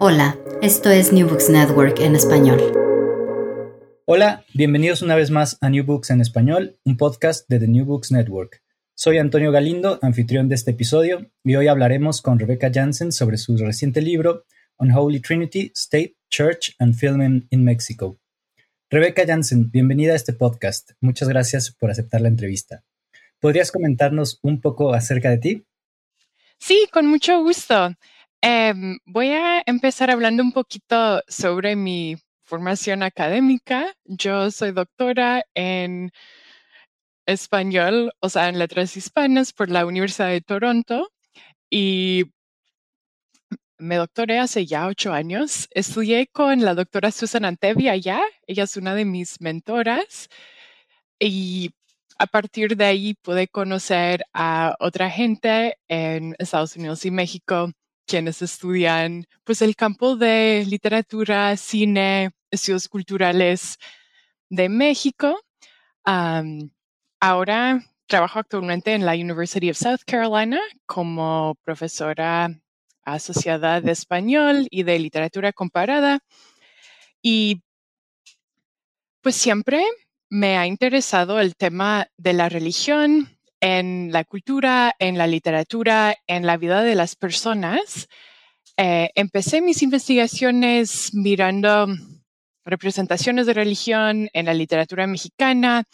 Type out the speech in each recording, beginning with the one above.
Hola, esto es New Books Network en español. Hola, bienvenidos una vez más a New Books en español, un podcast de The New Books Network. Soy Antonio Galindo, anfitrión de este episodio, y hoy hablaremos con Rebecca Jansen sobre su reciente libro Unholy Trinity, State, Church and Film in Mexico. Rebecca Jansen, bienvenida a este podcast. Muchas gracias por aceptar la entrevista. ¿Podrías comentarnos un poco acerca de ti? Sí, con mucho gusto. Em, voy a empezar hablando un poquito sobre mi formación académica. Yo soy doctora en español, o sea, en letras hispanas por la Universidad de Toronto y me doctoré hace ya ocho años. Estudié con la doctora Susan Antevi allá. Ella es una de mis mentoras y a partir de ahí pude conocer a otra gente en Estados Unidos y México quienes estudian pues el campo de literatura, cine, estudios culturales de México. ahora trabajo actualmente en la University of South Carolina como profesora asociada de español y de literatura comparada. Y pues siempre me ha interesado el tema de la religión, en la cultura, en la literatura, en la vida de las personas. Eh, empecé mis investigaciones mirando representaciones de religión en la literatura mexicana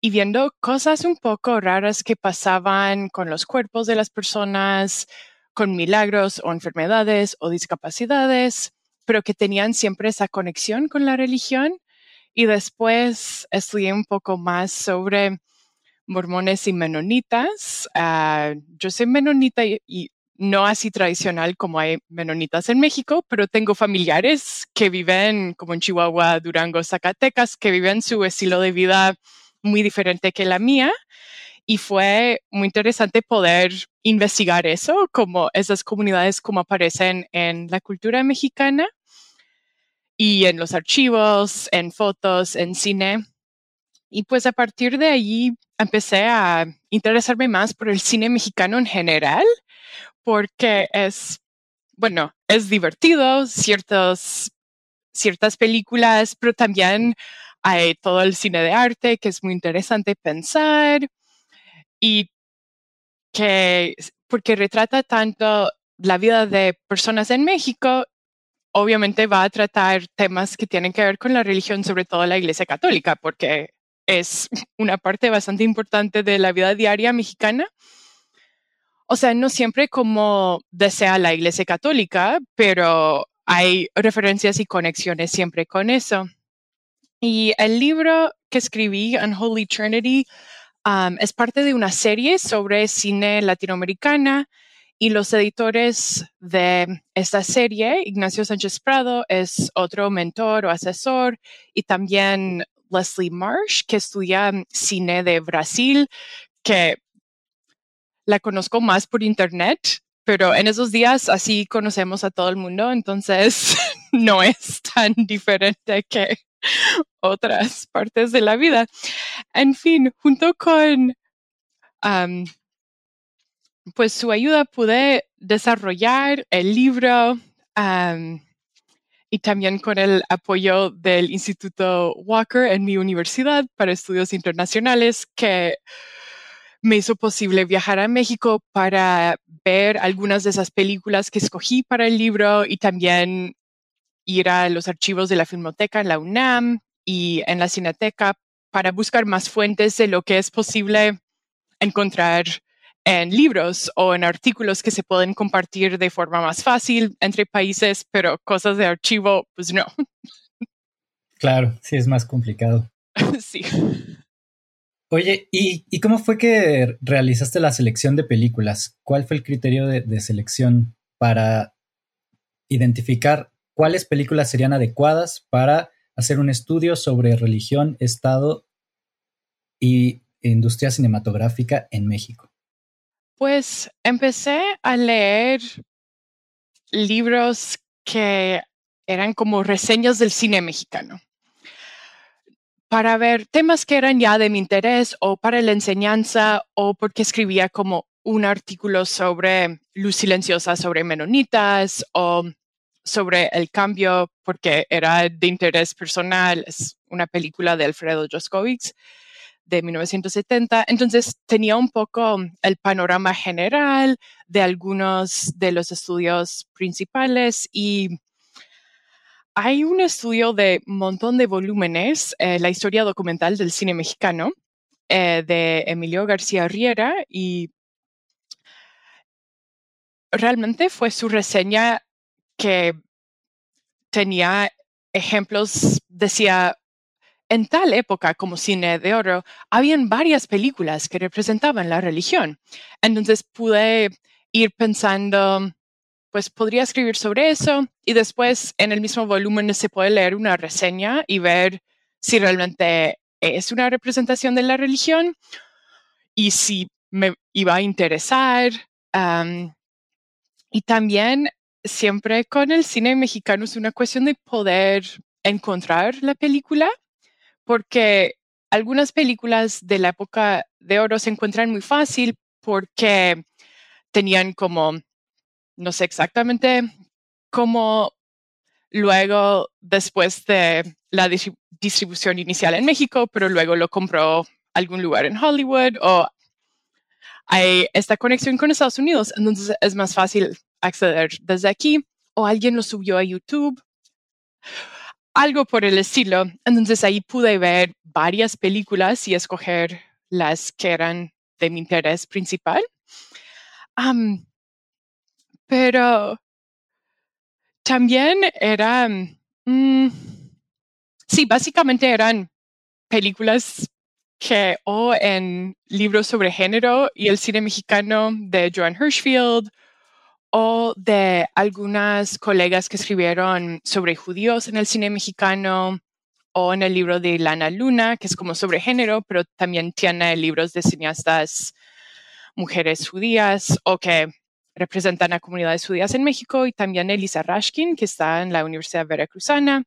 y viendo cosas un poco raras que pasaban con los cuerpos de las personas, con milagros o enfermedades o discapacidades, pero que tenían siempre esa conexión con la religión. Y después estudié un poco más sobre mormones y menonitas. Ah, yo soy menonita y, no así tradicional como hay menonitas en México, pero tengo familiares que viven como en Chihuahua, Durango, Zacatecas, que viven su estilo de vida muy diferente que la mía. Y fue muy interesante poder investigar eso, como esas comunidades como aparecen en la cultura mexicana y en los archivos, en fotos, en cine. Y pues a partir de allí empecé a interesarme más por el cine mexicano en general, porque es, bueno, es divertido, ciertos, ciertas películas, pero también hay todo el cine de arte que es muy interesante pensar y que, porque retrata tanto la vida de personas en México obviamente va a tratar temas que tienen que ver con la religión, sobre todo la Iglesia Católica, porque es una parte bastante importante de la vida diaria mexicana. O sea, no siempre como desea la Iglesia Católica, pero hay referencias y conexiones siempre con eso. Y el libro que escribí, Unholy Trinity, um, es parte de una serie sobre cine latinoamericana y los editores de esta serie, Ignacio Sánchez Prado, es otro mentor o asesor y también Leslie Marsh, que estudia cine de Brasil, que la conozco más por internet, pero en esos días así conocemos a todo el mundo, entonces no es tan diferente que otras partes de la vida. En fin, junto con pues su ayuda pude desarrollar el libro y también con el apoyo del Instituto Walker en mi universidad para estudios internacionales que me hizo posible viajar a México para ver algunas de esas películas que escogí para el libro y también ir a los archivos de la Filmoteca en la UNAM y en la Cineteca para buscar más fuentes de lo que es posible encontrar en libros o en artículos que se pueden compartir de forma más fácil entre países, pero cosas de archivo, pues no. Claro, sí es más complicado. sí. Oye, ¿y, cómo fue que realizaste la selección de películas? ¿Cuál fue el criterio de, selección para identificar cuáles películas serían adecuadas para hacer un estudio sobre religión, Estado y industria cinematográfica en México? Pues empecé a leer libros que eran como reseñas del cine mexicano para ver temas que eran ya de mi interés o para la enseñanza o porque escribía como un artículo sobre Luz Silenciosa sobre menonitas o sobre el cambio porque era de interés personal. Es una película de Alfredo Joskovich de 1970. Entonces tenía un poco el panorama general de algunos de los estudios principales y hay un estudio de montón de volúmenes, eh, la historia documental del cine mexicano, eh, de Emilio García Riera, y realmente fue su reseña que tenía ejemplos, decía, en tal época como cine de oro, habían varias películas que representaban la religión. Entonces pude ir pensando pues podría escribir sobre eso y después en el mismo volumen se puede leer una reseña y ver si realmente es una representación de la religión y si me iba a interesar. y también siempre con el cine mexicano es una cuestión de poder encontrar la película, porque algunas películas de la época de oro se encuentran muy fácil porque tenían como no sé exactamente cómo luego, después de la distribución inicial en México, pero luego lo compró algún lugar en Hollywood o hay esta conexión con Estados Unidos, entonces es más fácil acceder desde aquí o alguien lo subió a YouTube, algo por el estilo. Entonces ahí pude ver varias películas y escoger las que eran de mi interés principal. Pero también eran, mm, sí, básicamente eran películas que o en libros sobre género y el cine mexicano de Joan Hirschfield o de algunas colegas que escribieron sobre judíos en el cine mexicano o en el libro de Lana Luna, que es como sobre género, pero también tiene libros de cineastas mujeres judías o que representan a comunidades judías en México y también Elisa Rashkin, que está en la Universidad Veracruzana.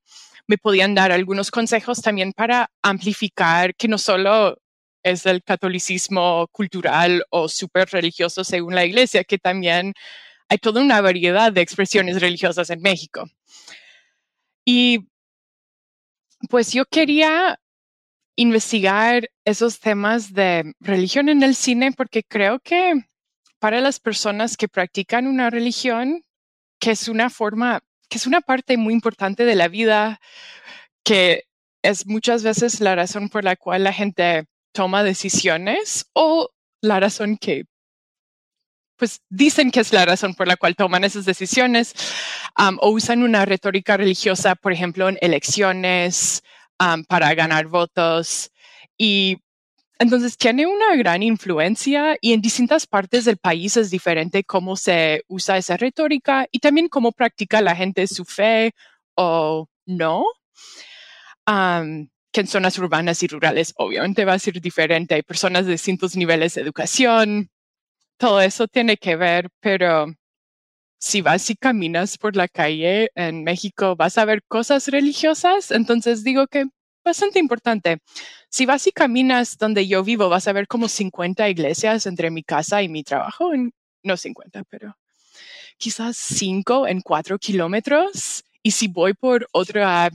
Me podían dar algunos consejos también para amplificar que no solo es el catolicismo cultural o súper religioso según la iglesia, que también hay toda una variedad de expresiones religiosas en México. Y pues yo quería investigar esos temas de religión en el cine porque creo que para las personas que practican una religión, que es una forma, que es una parte muy importante de la vida, que es muchas veces la razón por la cual la gente toma decisiones o la razón que pues dicen que es la razón por la cual toman esas decisiones o usan una retórica religiosa, por ejemplo, en elecciones para ganar votos. Y entonces tiene una gran influencia y en distintas partes del país es diferente cómo se usa esa retórica y también cómo practica la gente su fe o no. que en zonas urbanas y rurales obviamente va a ser diferente. Hay personas de distintos niveles de educación. Todo eso tiene que ver, pero si vas y caminas por la calle en México, vas a ver cosas religiosas. Entonces digo que bastante importante. Si vas y caminas donde yo vivo, vas a ver como 50 iglesias entre mi casa y mi trabajo. no 50, pero quizás 5 en 4 kilómetros. Y si voy por otra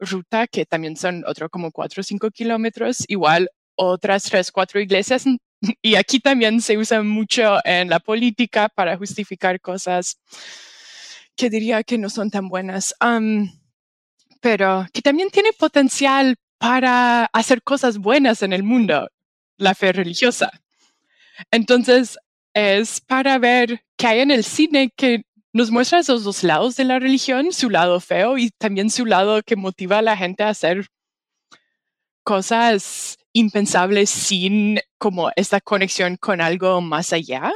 ruta, que también son otro como 4 o 5 kilómetros, igual otras 3, 4 iglesias. Y aquí también se usa mucho en la política para justificar cosas que diría que no son tan buenas, pero que también tiene potencial para hacer cosas buenas en el mundo, la fe religiosa. Entonces, es para ver qué hay en el cine que nos muestra esos dos lados de la religión, su lado feo y también su lado que motiva a la gente a hacer cosas impensables sin como esta conexión con algo más allá.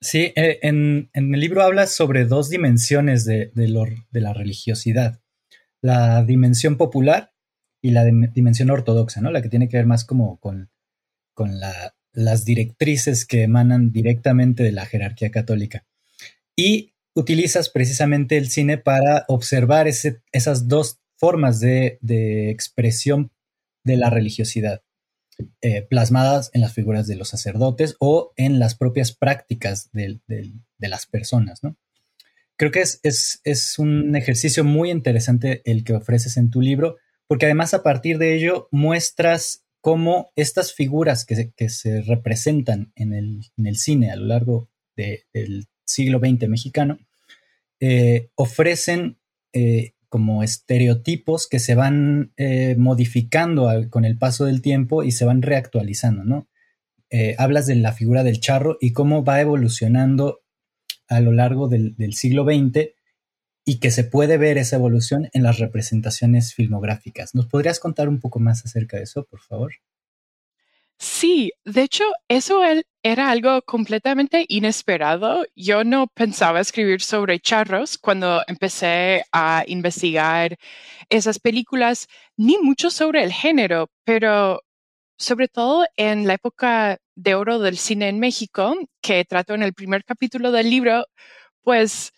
Sí, eh, en, el libro hablas sobre dos dimensiones de, la religiosidad. La dimensión popular y la dimensión ortodoxa, ¿no? La que tiene que ver más como con, las directrices que emanan directamente de la jerarquía católica. Y utilizas precisamente el cine para observar esas dos formas de, expresión de la religiosidad, eh, plasmadas en las figuras de los sacerdotes o en las propias prácticas de, las personas. Creo que es, es, un ejercicio muy interesante el que ofreces en tu libro, porque además a partir de ello muestras cómo estas figuras que se, representan en el, cine a lo largo del siglo XX mexicano eh, ofrecen eh, como estereotipos que se van eh, modificando con el paso del tiempo y se van reactualizando, ¿no? hablas de la figura del charro y cómo va evolucionando a lo largo del, siglo XX y que se puede ver esa evolución en las representaciones filmográficas. ¿Nos podrías contar un poco más acerca de eso, por favor? Sí, de hecho, eso era algo completamente inesperado. Yo no pensaba escribir sobre charros cuando empecé a investigar esas películas, ni mucho sobre el género, pero sobre todo en la época de oro del cine en México, que trato en el primer capítulo del libro, pues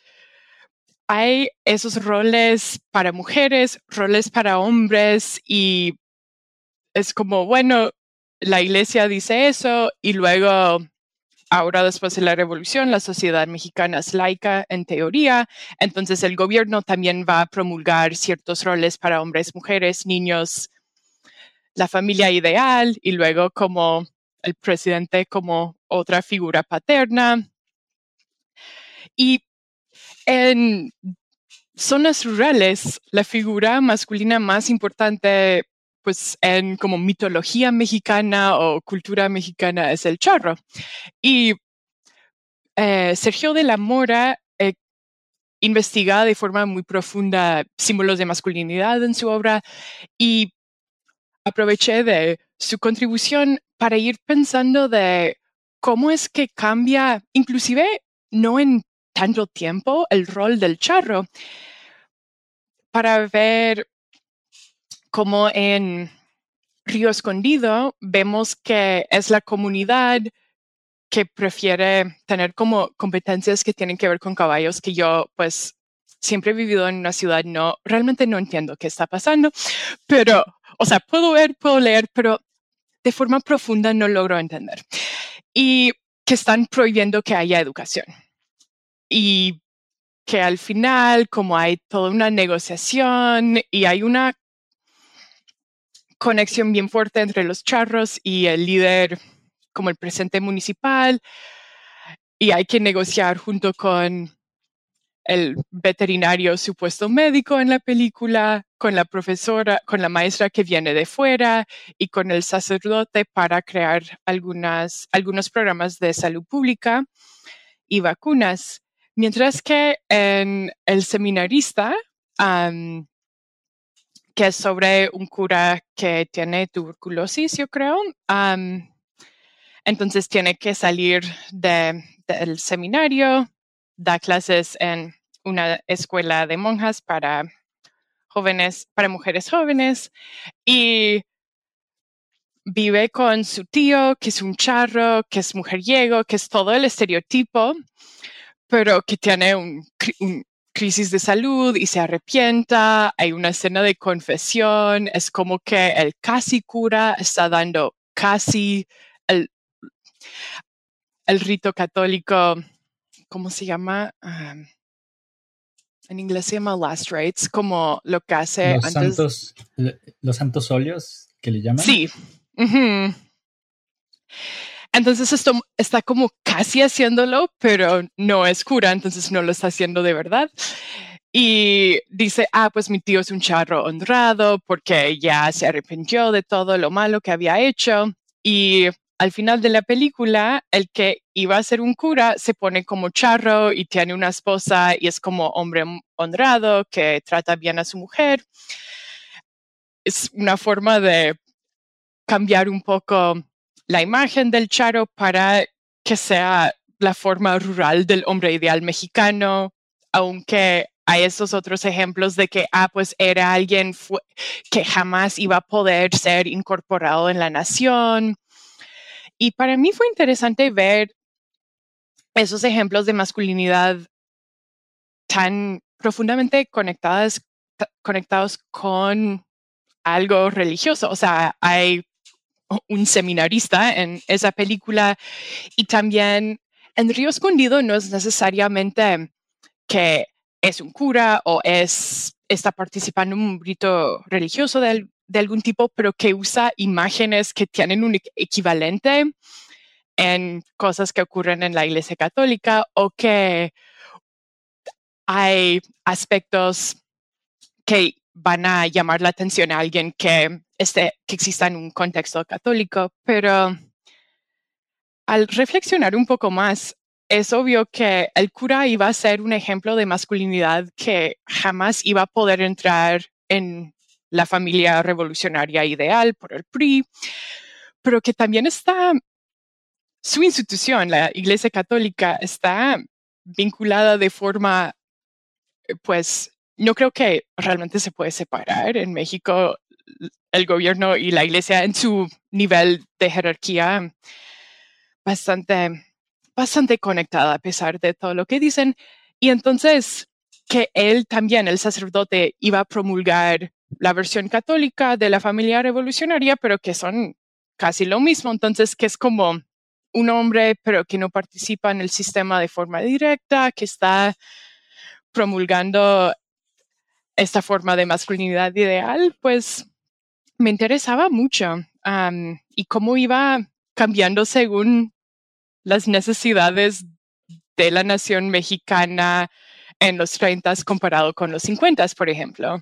hay esos roles para mujeres, roles para hombres y es como, bueno, la iglesia dice eso y luego, ahora después de la revolución, la sociedad mexicana es laica en teoría, entonces el gobierno también va a promulgar ciertos roles para hombres, mujeres, niños, la familia ideal y luego como el presidente como otra figura paterna. Y en zonas rurales, la figura masculina más importante pues en como mitología mexicana o cultura mexicana es el charro. Y eh, Sergio de la Mora eh, investiga de forma muy profunda símbolos de masculinidad en su obra y aproveché de su contribución para ir pensando de cómo es que cambia, inclusive no en tanto tiempo, el rol del charro, para ver como en Río Escondido vemos que es la comunidad que prefiere tener como competencias que tienen que ver con caballos, que yo pues siempre he vivido en una ciudad, no, realmente no entiendo qué está pasando, pero, o sea, puedo ver, puedo leer, pero de forma profunda no logro entender. Y que están prohibiendo que haya educación. Y que al final, como hay toda una negociación y hay una conexión bien fuerte entre los charros y el líder como el presidente municipal y hay que negociar junto con el veterinario supuesto médico en la película, con la profesora, con la maestra que viene de fuera y con el sacerdote para crear algunas, algunos programas de salud pública y vacunas. Mientras que en el seminarista, que es sobre un cura que tiene tuberculosis, yo creo. entonces tiene que salir del seminario, da clases en una escuela de monjas para jóvenes, para mujeres jóvenes y vive con su tío, que es un charro, que es mujeriego, que es todo el estereotipo, pero que tiene un, crisis de salud y se arrepienta, hay una escena de confesión, es como que el casi cura está dando casi el, el rito católico, ¿cómo se llama? en inglés se llama last rites, como lo que hace los Santos, los santos óleos que le llaman. Sí. Entonces esto está como casi haciéndolo, pero no es cura, entonces no lo está haciendo de verdad. Y dice, ah, pues mi tío es un charro honrado porque ya se arrepintió de todo lo malo que había hecho. Y al final de la película, el que iba a ser un cura se pone como charro y tiene una esposa y es como hombre honrado que trata bien a su mujer. Es una forma de cambiar un poco la imagen del charro para que sea la forma rural del hombre ideal mexicano, aunque hay esos otros ejemplos de que, ah, pues era alguien que jamás iba a poder ser incorporado en la nación. Y para mí fue interesante ver esos ejemplos de masculinidad tan profundamente conectadas, conectados con algo religioso. O sea, hay un seminarista en esa película. Y también en Río Escondido no es necesariamente que es un cura o es, está participando en un rito religioso de, algún tipo, pero que usa imágenes que tienen un equivalente en cosas que ocurren en la Iglesia Católica o que hay aspectos que van a llamar la atención a alguien que, esté, que exista en un contexto católico, pero al reflexionar un poco más, es obvio que el cura iba a ser un ejemplo de masculinidad que jamás iba a poder entrar en la familia revolucionaria ideal por el PRI, pero que también está, su institución, la Iglesia Católica, está vinculada de forma, pues, no creo que realmente se puede separar en México el gobierno y la Iglesia en su nivel de jerarquía bastante bastante conectada a pesar de todo lo que dicen. Y entonces que él también, el sacerdote, iba a promulgar la versión católica de la familia revolucionaria, pero que son casi lo mismo. Entonces, que es como un hombre, pero que no participa en el sistema de forma directa, que está promulgando esta forma de masculinidad ideal, pues me interesaba mucho y cómo iba cambiando según las necesidades de la nación mexicana en los 30 comparado con los 50, por ejemplo.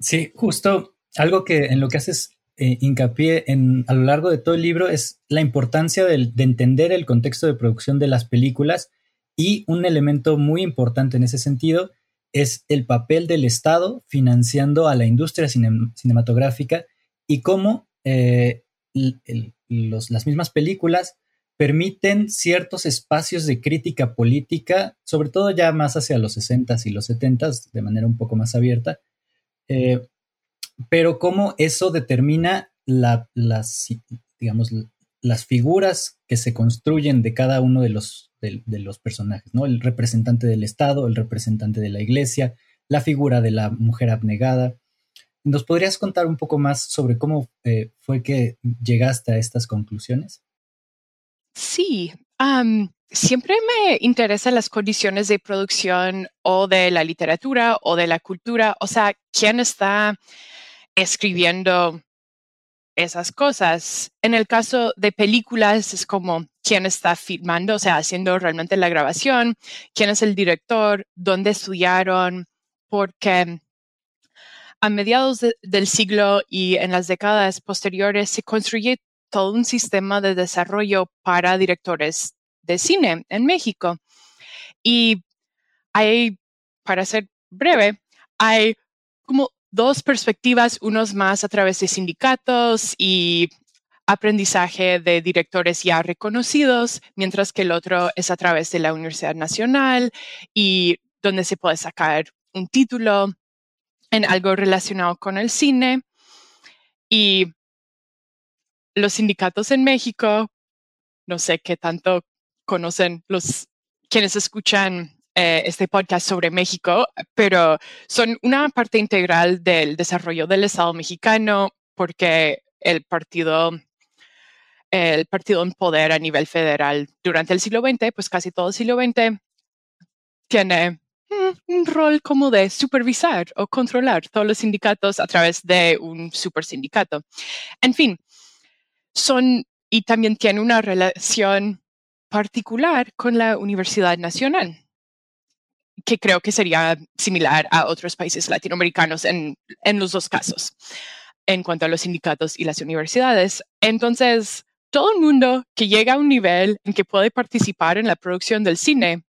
Sí, justo algo que en lo que haces eh, hincapié en, a lo largo de todo el libro es la importancia de, entender el contexto de producción de las películas y un elemento muy importante en ese sentido es el papel del Estado financiando a la industria cinematográfica y cómo eh, las mismas películas permiten ciertos espacios de crítica política, sobre todo ya más hacia los 60s y los 70s, de manera un poco más abierta, eh, pero cómo eso determina las, digamos, las figuras que se construyen de cada uno de los, de, los personajes, ¿no? El representante del Estado, el representante de la Iglesia, la figura de la mujer abnegada. ¿Nos podrías contar un poco más sobre cómo eh, fue que llegaste a estas conclusiones? Sí, siempre me interesan las condiciones de producción o de la literatura o de la cultura, o sea, quién está escribiendo esas cosas. En el caso de películas es como quién está filmando, o sea, haciendo realmente la grabación, quién es el director, dónde estudiaron, porque a mediados del siglo y en las décadas posteriores se construye todo un sistema de desarrollo para directores de cine en México. Y hay, para ser breve, hay como dos perspectivas, unos más a través de sindicatos y aprendizaje de directores ya reconocidos, mientras que el otro es a través de la Universidad Nacional y donde se puede sacar un título en algo relacionado con el cine. Y los sindicatos en México, no sé qué tanto conocen los quienes escuchan eh, este podcast sobre México, pero son una parte integral del desarrollo del Estado mexicano porque el partido el partido en poder a nivel federal durante el siglo XX, pues casi todo el siglo XX, tiene mm, un rol como de supervisar o controlar todos los sindicatos a través de un super sindicato. En fin, son y también tiene una relación particular con la Universidad Nacional, que creo que sería similar a otros países latinoamericanos en, en los dos casos, en cuanto a los sindicatos y las universidades. Entonces, todo el mundo que llega a un nivel en que puede participar en la producción del cine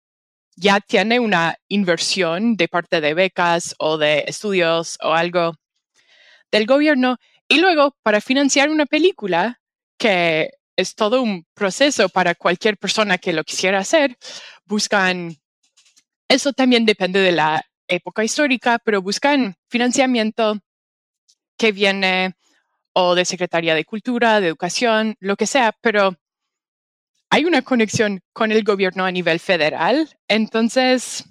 ya tiene una inversión de parte de becas o de estudios o algo del gobierno. Y luego, para financiar una película, que es todo un proceso para cualquier persona que lo quisiera hacer, buscan, eso también depende de la época histórica, pero buscan financiamiento que viene o de Secretaría de Cultura, de Educación, lo que sea, pero hay una conexión con el gobierno a nivel federal. Entonces,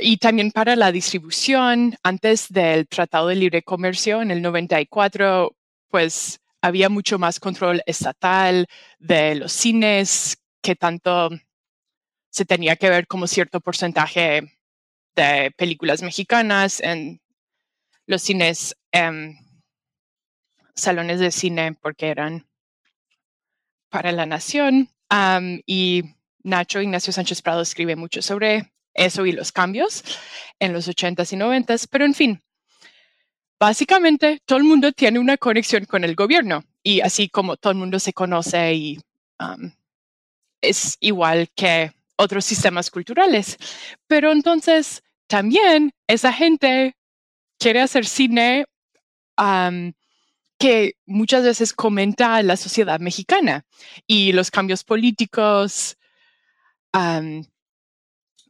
y también para la distribución, antes del Tratado de Libre Comercio en el 94, pues había mucho más control estatal de los cines, que tanto se tenía que ver como cierto porcentaje de películas mexicanas en los cines, em, salones de cine, porque eran para la Nación. y Nacho Ignacio Sánchez Prado escribe mucho sobre eso y los cambios en los 80s y 90s, pero en fin, básicamente todo el mundo tiene una conexión con el gobierno y así como todo el mundo se conoce y es igual que otros sistemas culturales. Pero entonces también esa gente quiere hacer cine que muchas veces comenta la sociedad mexicana y los cambios políticos.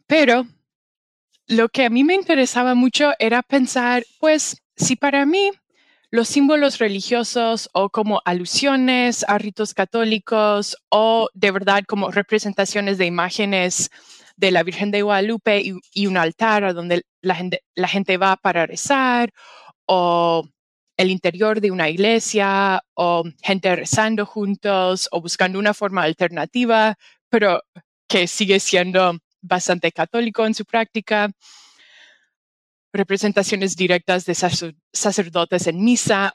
pero lo que a mí me interesaba mucho era pensar, pues, si para mí los símbolos religiosos o como alusiones a ritos católicos o de verdad como representaciones de imágenes de la Virgen de Guadalupe y, un altar a donde la gente, la gente va para rezar o el interior de una iglesia o gente rezando juntos o buscando una forma alternativa, pero que sigue siendo bastante católico en su práctica. Representaciones directas de sacerdotes en misa.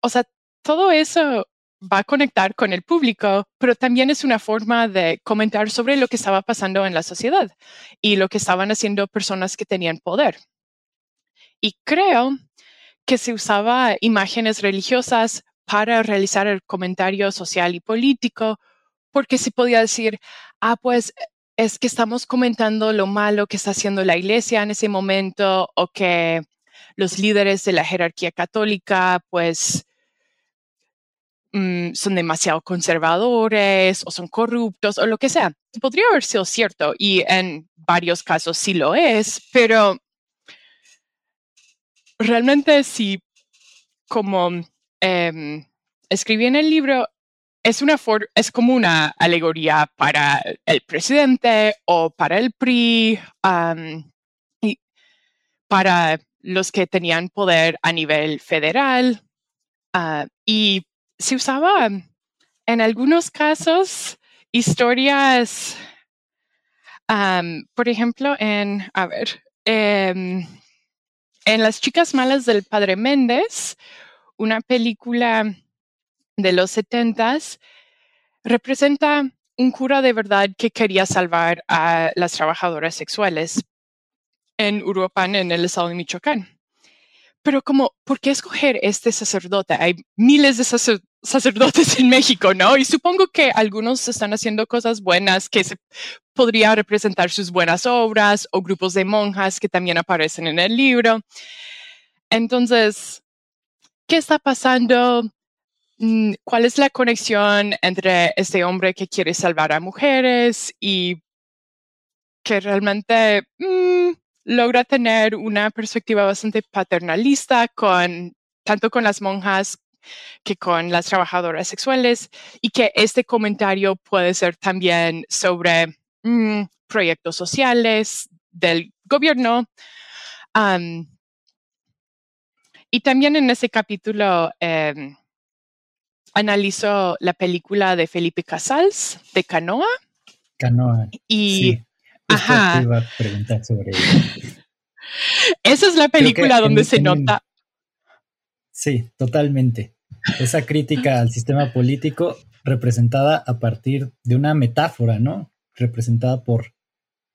O sea, todo eso va a conectar con el público, pero también es una forma de comentar sobre lo que estaba pasando en la sociedad y lo que estaban haciendo personas que tenían poder. Y creo que se usaba imágenes religiosas para realizar el comentario social y político, porque se podía decir, ah, pues es que estamos comentando lo malo que está haciendo la iglesia en ese momento o que los líderes de la jerarquía católica, pues, mm, son demasiado conservadores o son corruptos o lo que sea. Podría haber sido cierto y en varios casos sí lo es, pero realmente sí, como em, escribí en el libro, es, una es como una alegoría para el presidente o para el PRI y para los que tenían poder a nivel federal. Ah, y se usaba en algunos casos historias, por ejemplo, en, a ver, em, en Las chicas malas del padre Méndez, una película de los setentas, representa un cura de verdad que quería salvar a las trabajadoras sexuales en Uruapan, en el estado de Michoacán. Pero como, ¿por qué escoger este sacerdote? Hay miles de sacerdotes en México, ¿no? Y supongo que algunos están haciendo cosas buenas que se podría representar sus buenas obras o grupos de monjas que también aparecen en el libro. Entonces, ¿qué está pasando? Mm, ¿Cuál es la conexión entre este hombre que quiere salvar a mujeres y que realmente mm, logra tener una perspectiva bastante paternalista con tanto con las monjas que con las trabajadoras sexuales y que este comentario puede ser también sobre mm, proyectos sociales del gobierno. y también en ese capítulo eh, analizo la película de Felipe Casals, de Canoa. Canoa. Y Ajá. iba a preguntar sobre Esa es la película donde se nota. Sí, totalmente. esa crítica al sistema político representada a partir de una metáfora, ¿no? Representada por,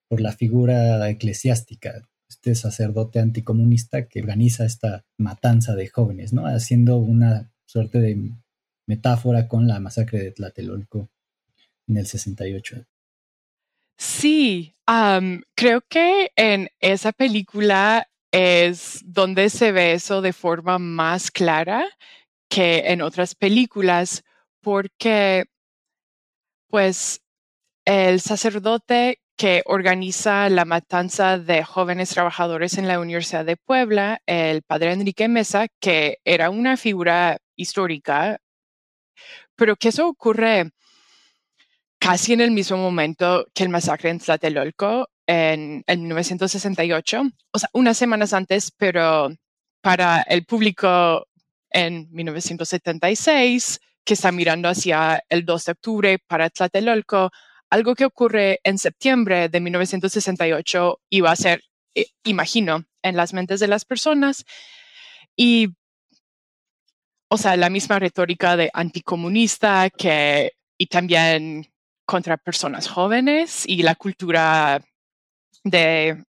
por la figura eclesiástica, este sacerdote anticomunista que organiza esta matanza de jóvenes, ¿no? Haciendo una suerte de metáfora con la masacre de Tlatelolco en el 68. Sí, creo que en esa película es donde se ve eso de forma más clara que en otras películas, porque pues el sacerdote que organiza la matanza de jóvenes trabajadores en la Universidad de Puebla, el padre Enrique Mesa, que era una figura histórica, pero que eso ocurre casi en el mismo momento que el masacre en Tlatelolco en, 1968, o sea, unas semanas antes, pero para el público en 1976, que está mirando hacia el 2 de octubre para Tlatelolco, algo que ocurre en septiembre de 1968 iba a ser, eh, imagino, en las mentes de las personas. Y, o sea, la misma retórica de anticomunista que, y también contra personas jóvenes y la cultura de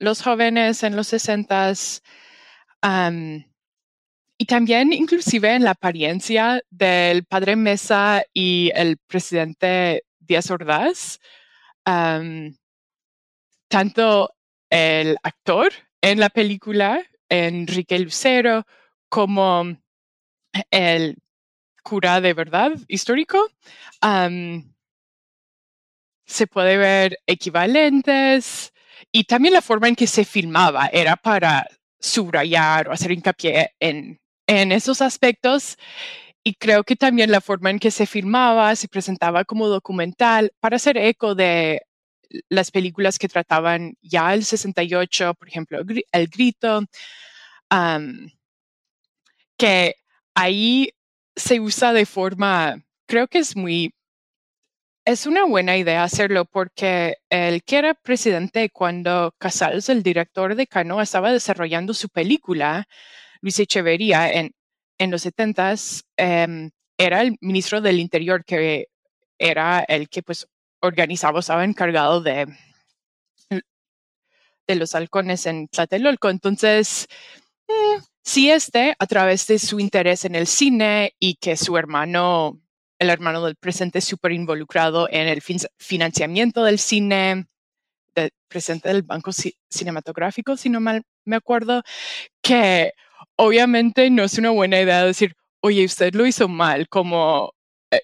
los jóvenes en los 60 y también inclusive en la apariencia del padre Mesa y el presidente Díaz Ordaz. tanto el actor en la película, Enrique Lucero, como el cura de verdad histórico, se puede ver equivalentes y también la forma en que se filmaba era para subrayar o hacer hincapié en, en esos aspectos. Y creo que también la forma en que se filmaba, se presentaba como documental para hacer eco de las películas que trataban ya el 68, por ejemplo, El Grito, que ahí se usa de forma, creo que es muy es una buena idea hacerlo porque el que era presidente cuando Casals, el director de Cano, estaba desarrollando su película, Luis Echeverría, en, en los 70 em, era el ministro del Interior que era el que pues organizaba, estaba encargado de, de los halcones en Tlatelolco. Entonces, sí este, a través de su interés en el cine y que su hermano el hermano del presente súper involucrado en el financiamiento del cine, del presente del Banco Cinematográfico, si no mal me acuerdo, que obviamente no es una buena idea decir, oye, usted lo hizo mal, como... Eh,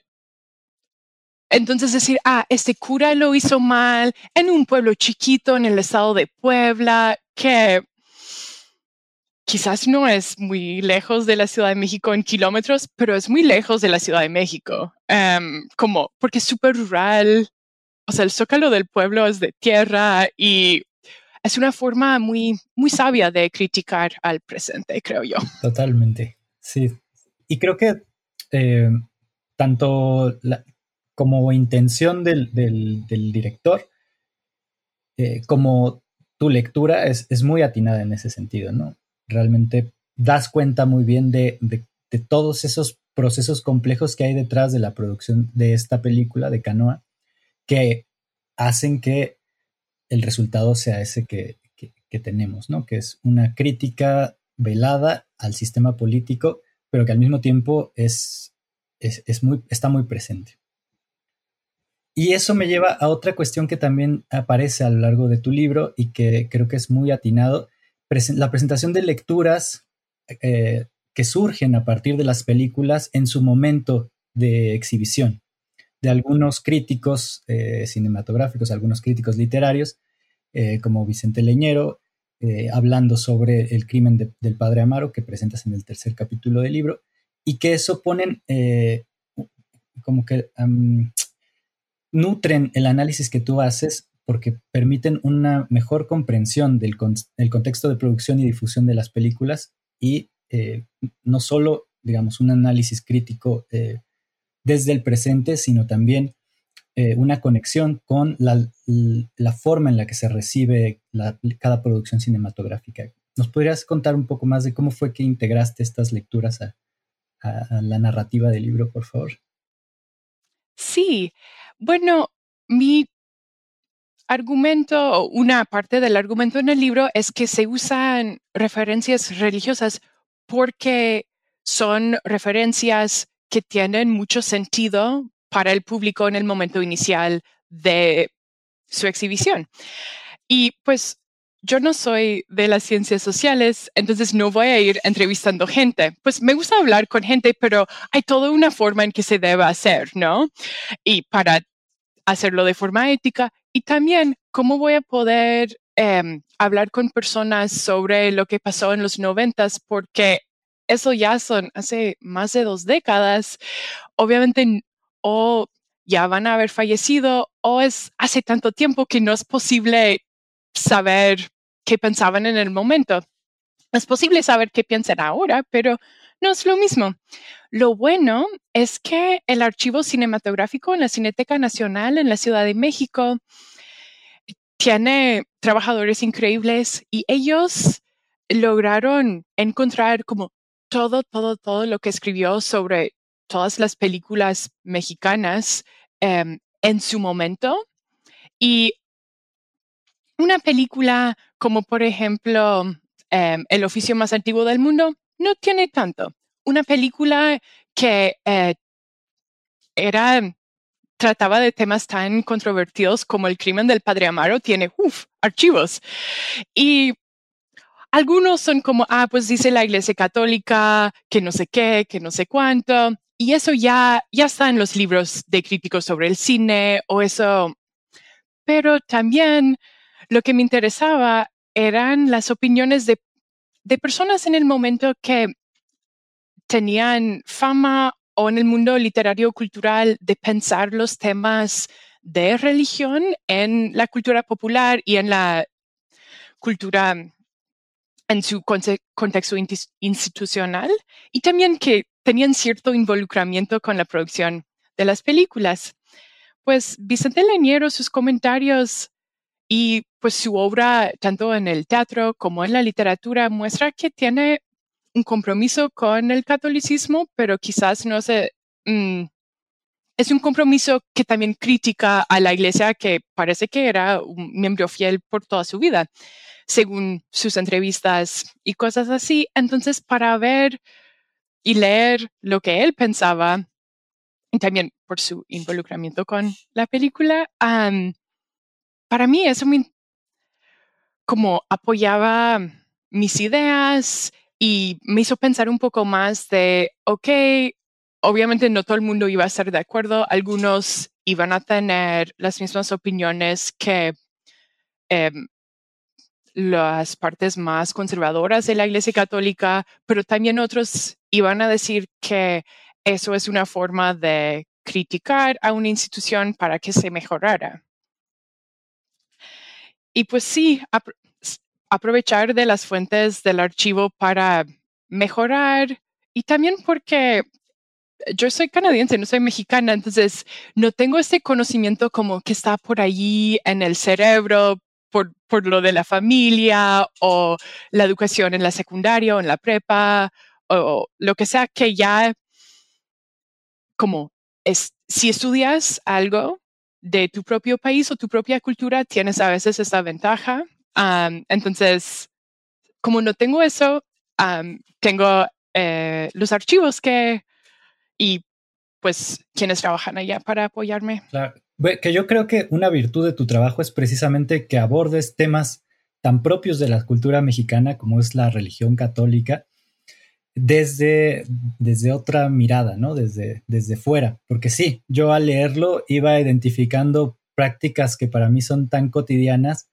entonces decir, ah, este cura lo hizo mal en un pueblo chiquito en el estado de Puebla, que quizás no es muy lejos de la Ciudad de México en kilómetros, pero es muy lejos de la Ciudad de México, em, como porque es súper rural, o sea, el zócalo del pueblo es de tierra y es una forma muy, muy sabia de criticar al presente, creo yo. Totalmente, sí. Y creo que eh, tanto como intención del, director, eh, como tu lectura es, es, muy atinada en ese sentido, ¿no? Realmente das cuenta muy bien de, todos esos procesos complejos que hay detrás de la producción de esta película de Canoa que hacen que el resultado sea ese que, tenemos, ¿no? Que es una crítica velada al sistema político, pero que al mismo tiempo es, es, muy, está muy presente. Y eso me lleva a otra cuestión que también aparece a lo largo de tu libro y que creo que es muy atinado, la presentación de lecturas eh, que surgen a partir de las películas en su momento de exhibición, de algunos críticos eh, cinematográficos, algunos críticos literarios, eh, como Vicente Leñero, hablando sobre el crimen del padre Amaro, que presentas en el tercer capítulo del libro, y que eso ponen como que nutren el análisis que tú haces porque permiten una mejor comprensión del, contexto de producción y difusión de las películas y eh, no solo, digamos, un análisis crítico eh, desde el presente, sino también eh, una conexión con la, forma en la que se recibe cada producción cinematográfica. ¿Nos podrías contar un poco más de cómo fue que integraste estas lecturas a, a la narrativa del libro, por favor? Sí, bueno, mi argumento, una parte del argumento en el libro es que se usan referencias religiosas porque son referencias que tienen mucho sentido para el público en el momento inicial de su exhibición. Y pues yo no soy de las ciencias sociales, entonces no voy a ir entrevistando gente. Pues me gusta hablar con gente, pero hay toda una forma en que se debe hacer, ¿no? Y para hacerlo de forma ética y también cómo voy a poder em, hablar con personas sobre lo que pasó en los noventas, porque eso ya son hace más de dos décadas. Obviamente, o ya van a haber fallecido o es hace tanto tiempo que no es posible saber qué pensaban en el momento. Es posible saber qué piensan ahora, pero no es lo mismo. Lo bueno es que el archivo cinematográfico en la Cineteca Nacional en la Ciudad de México tiene trabajadores increíbles y ellos lograron encontrar como todo, todo, todo lo que escribió sobre todas las películas mexicanas em, en su momento. Y una película como por ejemplo em, El oficio más antiguo del mundo no tiene tanto. Una película que eh, era trataba de temas tan controvertidos como el crimen del padre Amaro tiene uf, archivos. Y algunos son como, ah, pues dice la Iglesia Católica que no sé qué, que no sé cuánto. Y eso ya, ya está en los libros de críticos sobre el cine o eso. Pero también lo que me interesaba eran las opiniones de, de personas en el momento que tenían fama o en el mundo literario cultural de pensar los temas de religión en la cultura popular y en la cultura en su contexto institucional y también que tenían cierto involucramiento con la producción de las películas. Pues Vicente Leñero, sus comentarios y pues su obra, tanto en el teatro como en la literatura, muestra que tiene un compromiso con el catolicismo, pero quizás no se... Mm, es un compromiso que también critica a la iglesia que parece que era un miembro fiel por toda su vida, según sus entrevistas y cosas así. Entonces, para ver y leer lo que él pensaba, y también por su involucramiento con la película, para mí eso me, como apoyaba mis ideas y me hizo pensar un poco más de, ok, obviamente no todo el mundo iba a estar de acuerdo, algunos iban a tener las mismas opiniones que em, las partes más conservadoras de la Iglesia Católica, pero también otros iban a decir que eso es una forma de criticar a una institución para que se mejorara. Y pues sí, aprovechar de las fuentes del archivo para mejorar y también porque yo soy canadiense, no soy mexicana, entonces no tengo ese conocimiento como que está por allí en el cerebro por, por lo de la familia o la educación en la secundaria o en la prepa o lo que sea que ya como es, si estudias algo de tu propio país o tu propia cultura, tienes a veces esa ventaja. Entonces, como no tengo eso, tengo eh, los archivos que y pues quienes trabajan allá para apoyarme. Claro. Que yo creo que una virtud de tu trabajo es precisamente que abordes temas tan propios de la cultura mexicana como es la religión católica desde, desde otra mirada, ¿no? Desde, desde fuera. Porque sí, yo al leerlo iba identificando prácticas que para mí son tan cotidianas.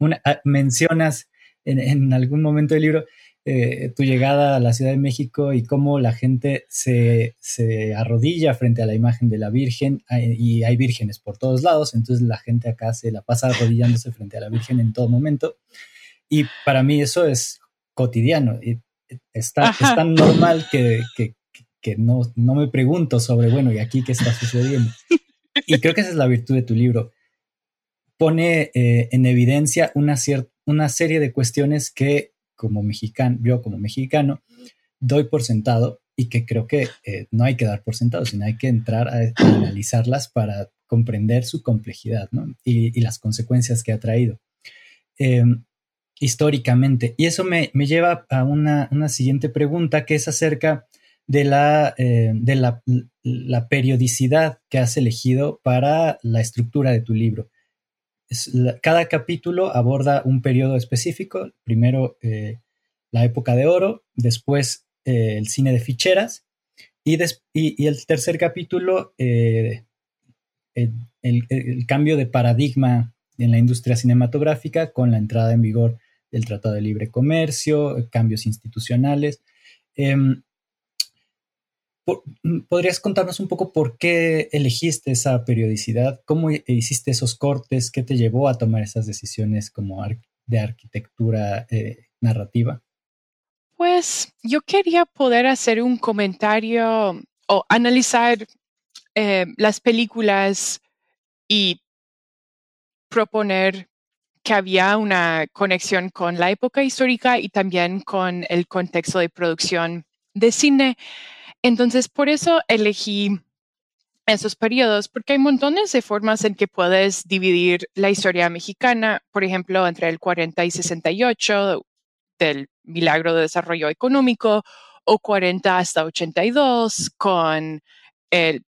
Una, ah, mencionas en, en, algún momento del libro eh, tu llegada a la Ciudad de México y cómo la gente se, se, arrodilla frente a la imagen de la Virgen y hay vírgenes por todos lados, entonces la gente acá se la pasa arrodillándose frente a la Virgen en todo momento. Y para mí eso es cotidiano. Y está, es tan normal que, que, que no, no, me pregunto sobre, bueno, ¿y aquí qué está sucediendo? Y creo que esa es la virtud de tu libro. Pone eh, en evidencia una, una serie de cuestiones que como mexicano, yo como mexicano, doy por sentado y que creo que eh, no hay que dar por sentado, sino hay que entrar a, analizarlas para comprender su complejidad y, las consecuencias que ha traído em, históricamente. Y eso me, lleva a una, siguiente pregunta que es acerca de, la, eh, de la, periodicidad que has elegido para la estructura de tu libro. Cada capítulo aborda un periodo específico, primero eh, la época de oro, después eh, el cine de ficheras y, y, el tercer capítulo, el, cambio de paradigma en la industria cinematográfica con la entrada en vigor del Tratado de Libre Comercio, cambios institucionales. Em, ¿Podrías contarnos un poco por qué elegiste esa periodicidad? ¿Cómo hiciste esos cortes? ¿Qué te llevó a tomar esas decisiones como de arquitectura eh, narrativa? Pues yo quería poder hacer un comentario o analizar eh, las películas y proponer que había una conexión con la época histórica y también con el contexto de producción de cine. Entonces, por eso elegí esos periodos, porque hay montones de formas en que puedes dividir la historia mexicana, por ejemplo, entre el 40 y 68 del milagro de desarrollo económico, o 40 hasta 82 con el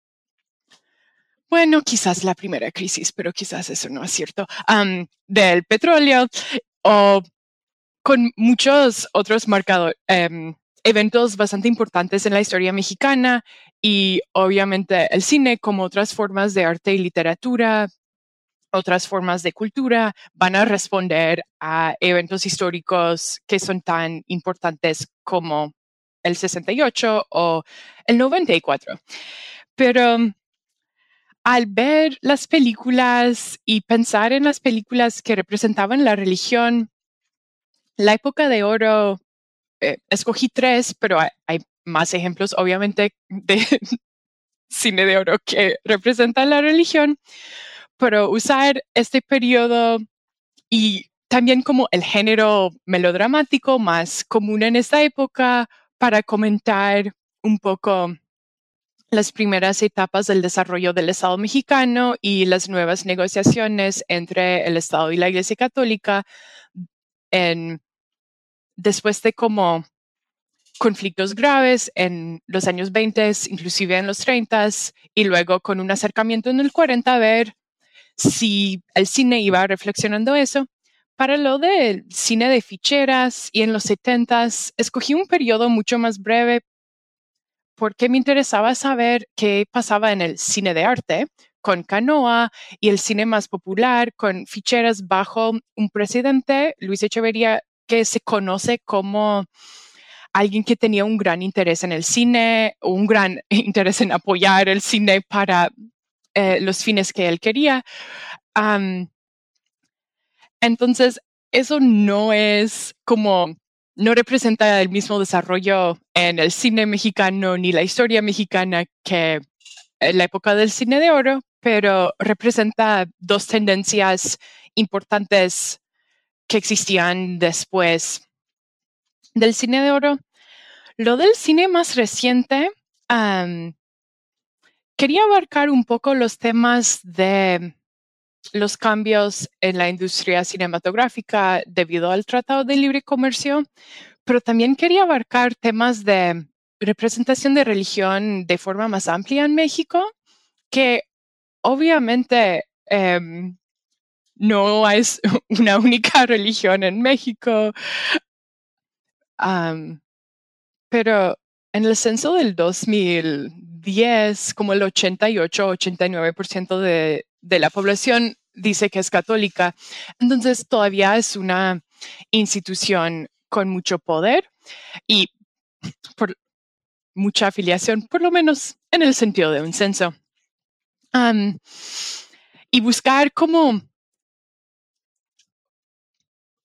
bueno, quizás la primera crisis, pero quizás eso no es cierto, del petróleo o con muchos otros marcadores, em, eventos bastante importantes en la historia mexicana y obviamente el cine como otras formas de arte y literatura, otras formas de cultura van a responder a eventos históricos que son tan importantes como el 68 o el 94. Pero al ver las películas y pensar en las películas que representaban la religión, la época de oro, eh, escogí tres, pero hay, más ejemplos, obviamente, de cine de oro que representan la religión, pero usar este periodo y también como el género melodramático más común en esta época para comentar un poco las primeras etapas del desarrollo del Estado mexicano y las nuevas negociaciones entre el Estado y la Iglesia Católica en, después de como conflictos graves en los años 20, inclusive en los 30 y luego con un acercamiento en el 40 a ver si el cine iba reflexionando eso. Para lo del cine de ficheras y en los 70 escogí un periodo mucho más breve porque me interesaba saber qué pasaba en el cine de arte con Canoa y el cine más popular con ficheras bajo un presidente, Luis Echeverría, que se conoce como alguien que tenía un gran interés en el cine, un gran interés en apoyar el cine para eh, los fines que él quería. entonces, eso no es como no representa el mismo desarrollo en el cine mexicano ni la historia mexicana que en la época del cine de oro, pero representa dos tendencias importantes que existían después del cine de oro. Lo del cine más reciente, quería abarcar un poco los temas de los cambios en la industria cinematográfica debido al Tratado de Libre Comercio, pero también quería abarcar temas de representación de religión de forma más amplia en México, que obviamente em, no es una única religión en México, pero en el censo del 2010, como el 88-89% de de la población dice que es católica. Entonces todavía es una institución con mucho poder y por mucha afiliación, por lo menos en el sentido de un censo. y buscar como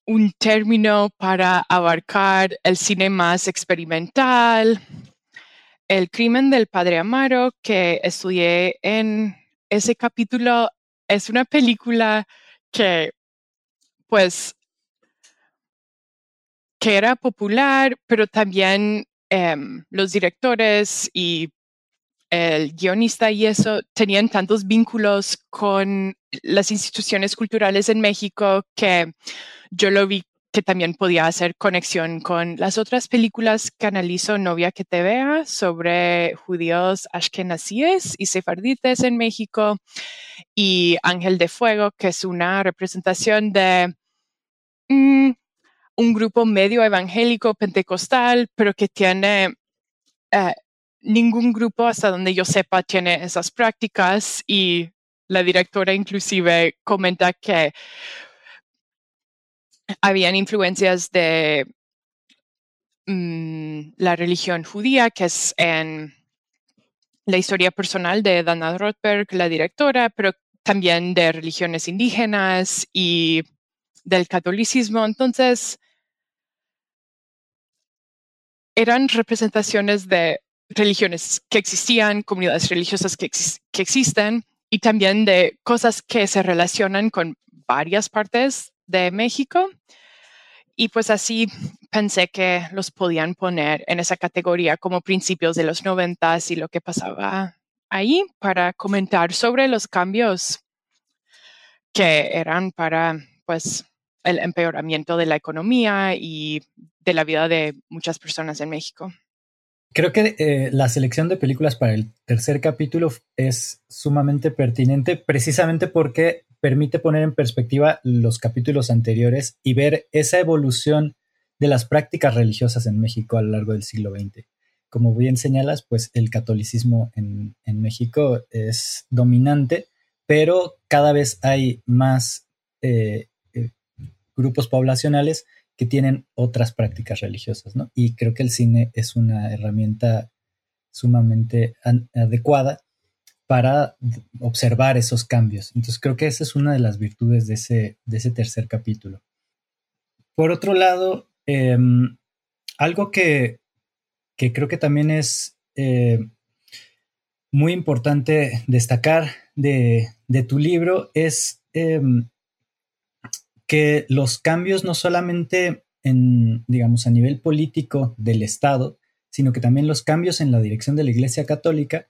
un término para abarcar el cine más experimental, el crimen del padre Amaro que estudié en ese capítulo es una película que, pues, que era popular, pero también em, los directores y el guionista y eso tenían tantos vínculos con las instituciones culturales en México que yo lo vi que también podía hacer conexión con las otras películas que analizo Novia que te vea sobre judíos ashkenazíes y sefardites en México y Ángel de Fuego, que es una representación de mm, un grupo medio evangélico pentecostal, pero que tiene eh, ningún grupo hasta donde yo sepa tiene esas prácticas y la directora inclusive comenta que habían influencias de mm, la religión judía, que es en la historia personal de Dana Rothberg, la directora, pero también de religiones indígenas y del catolicismo. Entonces, eran representaciones de religiones que existían, comunidades religiosas que, que existen y también de cosas que se relacionan con varias partes de México. Y pues así pensé que los podían poner en esa categoría como principios de los noventas y lo que pasaba ahí para comentar sobre los cambios que eran para pues el empeoramiento de la economía y de la vida de muchas personas en México. Creo que eh, la selección de películas para el tercer capítulo es sumamente pertinente precisamente porque permite poner en perspectiva los capítulos anteriores y ver esa evolución de las prácticas religiosas en México a lo largo del siglo XX. Como bien señalas, pues el catolicismo en, México es dominante, pero cada vez hay más eh, eh, grupos poblacionales que tienen otras prácticas religiosas, ¿no? Y creo que el cine es una herramienta sumamente adecuada para observar esos cambios. Entonces creo que esa es una de las virtudes de ese, de ese tercer capítulo. Por otro lado, em, algo que, creo que también es eh, muy importante destacar de, de tu libro es em, que los cambios no solamente en, digamos, a nivel político del Estado, sino que también los cambios en la dirección de la Iglesia Católica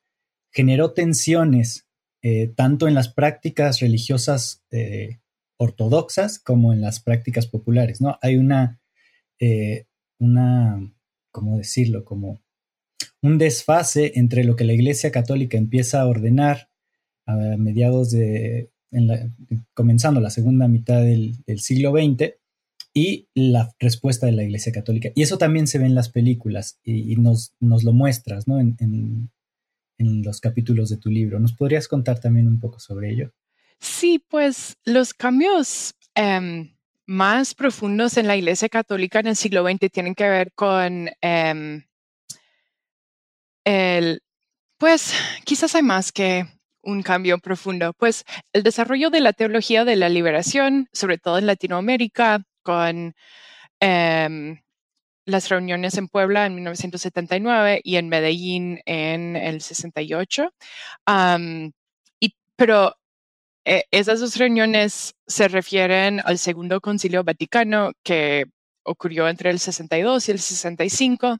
generó tensiones eh, tanto en las prácticas religiosas eh, ortodoxas como en las prácticas populares, ¿no? Hay una, eh, una, ¿cómo decirlo? Como un desfase entre lo que la Iglesia Católica empieza a ordenar a mediados de, comenzando la segunda mitad del, siglo XX y la respuesta de la Iglesia Católica. Y eso también se ve en las películas y, nos, nos, lo muestras ¿no? en, en, los capítulos de tu libro. ¿Nos podrías contar también un poco sobre ello? Sí, pues los cambios em, más profundos en la Iglesia Católica en el siglo XX tienen que ver con em, el, pues quizás hay más que un cambio profundo? Pues el desarrollo de la teología de la liberación, sobre todo en Latinoamérica, con em, las reuniones en Puebla en 1979 y en Medellín en el 68. y, pero eh, esas dos reuniones se refieren al Segundo Concilio Vaticano que ocurrió entre el 62 y el 65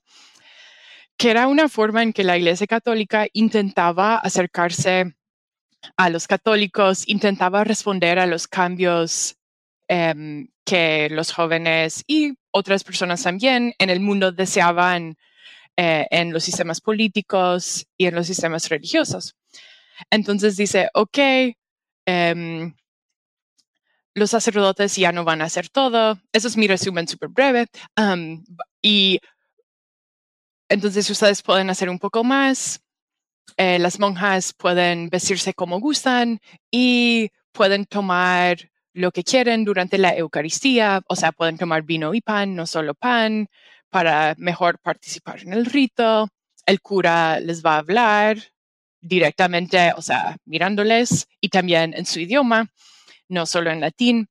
que era una forma en que la Iglesia Católica intentaba acercarse a los católicos, intentaba responder a los cambios em, que los jóvenes y otras personas también en el mundo deseaban eh, en los sistemas políticos y en los sistemas religiosos. Entonces dice, ok, em, los sacerdotes ya no van a hacer todo. Eso es mi resumen súper breve. y entonces ustedes pueden hacer un poco más. Eh, las monjas pueden vestirse como gustan y pueden tomar lo que quieren durante la Eucaristía, o sea, pueden tomar vino y pan, no solo pan, para mejor participar en el rito. El cura les va a hablar directamente, o sea, mirándoles y también en su idioma, no solo en latín.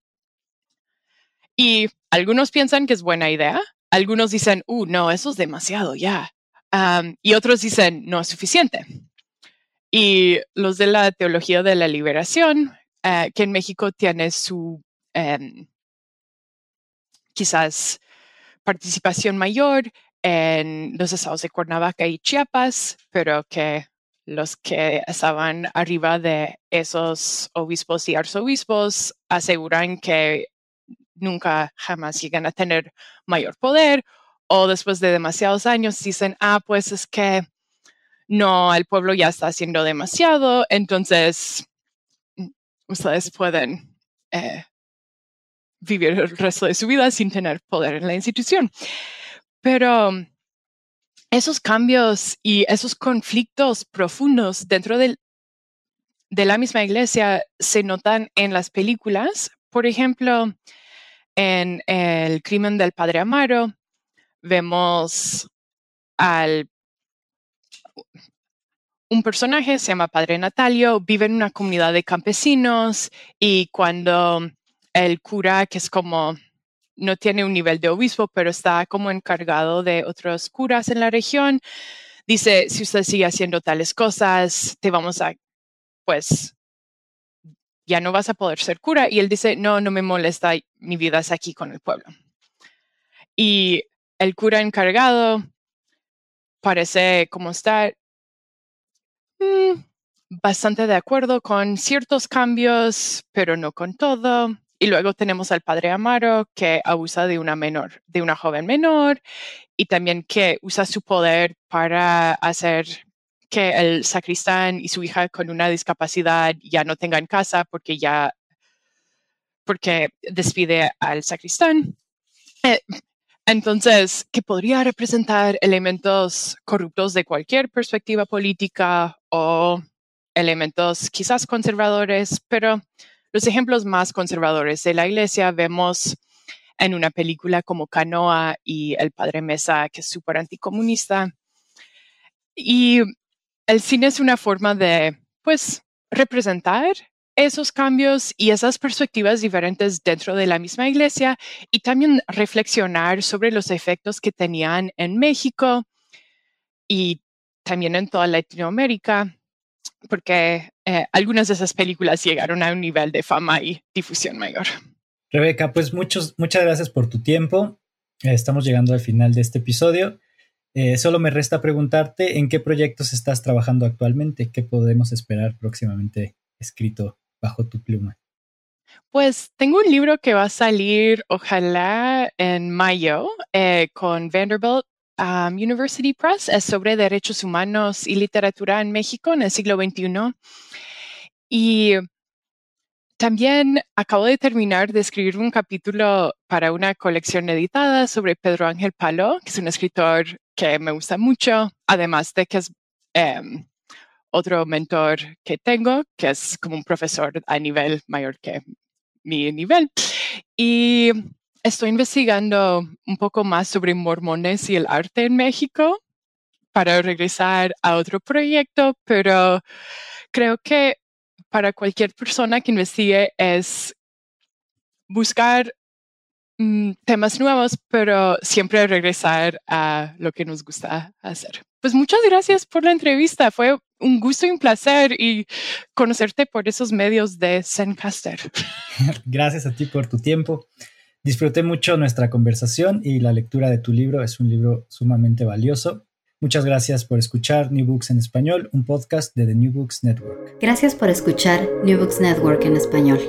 Y algunos piensan que es buena idea, algunos dicen, uh, no, eso es demasiado ya y otros dicen, no es suficiente. Y los de la teología de la liberación, eh, que en México tiene su em, quizás participación mayor, en los estados de Cuernavaca y Chiapas, pero que los que estaban arriba de esos obispos y arzobispos aseguran que nunca jamás llegan a tener mayor poder o después de demasiados años dicen, ah, pues es que no, el pueblo ya está haciendo demasiado, entonces mm, ustedes pueden eh, vivir el resto de su vida sin tener poder en la institución. Pero esos cambios y esos conflictos profundos dentro de la misma iglesia se notan en las películas. Por ejemplo, en El crimen del padre Amaro, vemos al un personaje, se llama Padre Natalio, vive en una comunidad de campesinos y cuando el cura, que es como, no tiene un nivel de obispo, pero está como encargado de otros curas en la región, dice, si usted sigue haciendo tales cosas, te vamos a, pues, ya no vas a poder ser cura. Y él dice, no, no me molesta, mi vida es aquí con el pueblo. Y el cura encargado parece como estar mm, bastante de acuerdo con ciertos cambios, pero no con todo. Y luego tenemos al padre Amaro que abusa de una menor, de una joven menor, y también que usa su poder para hacer que el sacristán y su hija con una discapacidad ya no tengan casa porque ya, porque despide al sacristán. Eh, entonces, que podría representar elementos corruptos de cualquier perspectiva política o elementos quizás conservadores, pero los ejemplos más conservadores de la iglesia vemos en una película como Canoa y El Padre Mesa, que es súper anticomunista. Y el cine es una forma de, pues, representar esos cambios y esas perspectivas diferentes dentro de la misma iglesia y también reflexionar sobre los efectos que tenían en México y también en toda Latinoamérica, porque eh, algunas de esas películas llegaron a un nivel de fama y difusión mayor. Rebeca, pues muchos, muchas gracias por tu tiempo. estamos llegando al final de este episodio. Eh, solo me resta preguntarte en qué proyectos estás trabajando actualmente, qué podemos esperar próximamente escrito bajo tu pluma. Pues tengo un libro que va a salir, ojalá, en mayo eh, con Vanderbilt um, University Press. Es sobre derechos humanos y literatura en México en el siglo XXI. Y también acabo de terminar de escribir un capítulo para una colección editada sobre Pedro Ángel Palo, que es un escritor que me gusta mucho, además de que es em, otro mentor que tengo, que es como un profesor a nivel mayor que mi nivel. Y estoy investigando un poco más sobre mormones y el arte en México para regresar a otro proyecto, pero creo que para cualquier persona que investigue es buscar mm, temas nuevos, pero siempre regresar a lo que nos gusta hacer. Pues muchas gracias por la entrevista. Fue un gusto y un placer y conocerte por esos medios de Zencaster. Gracias a ti por tu tiempo. Disfruté mucho nuestra conversación y la lectura de tu libro. Es un libro sumamente valioso. Muchas gracias por escuchar New Books en Español, un podcast de The New Books Network. Gracias por escuchar New Books Network en español.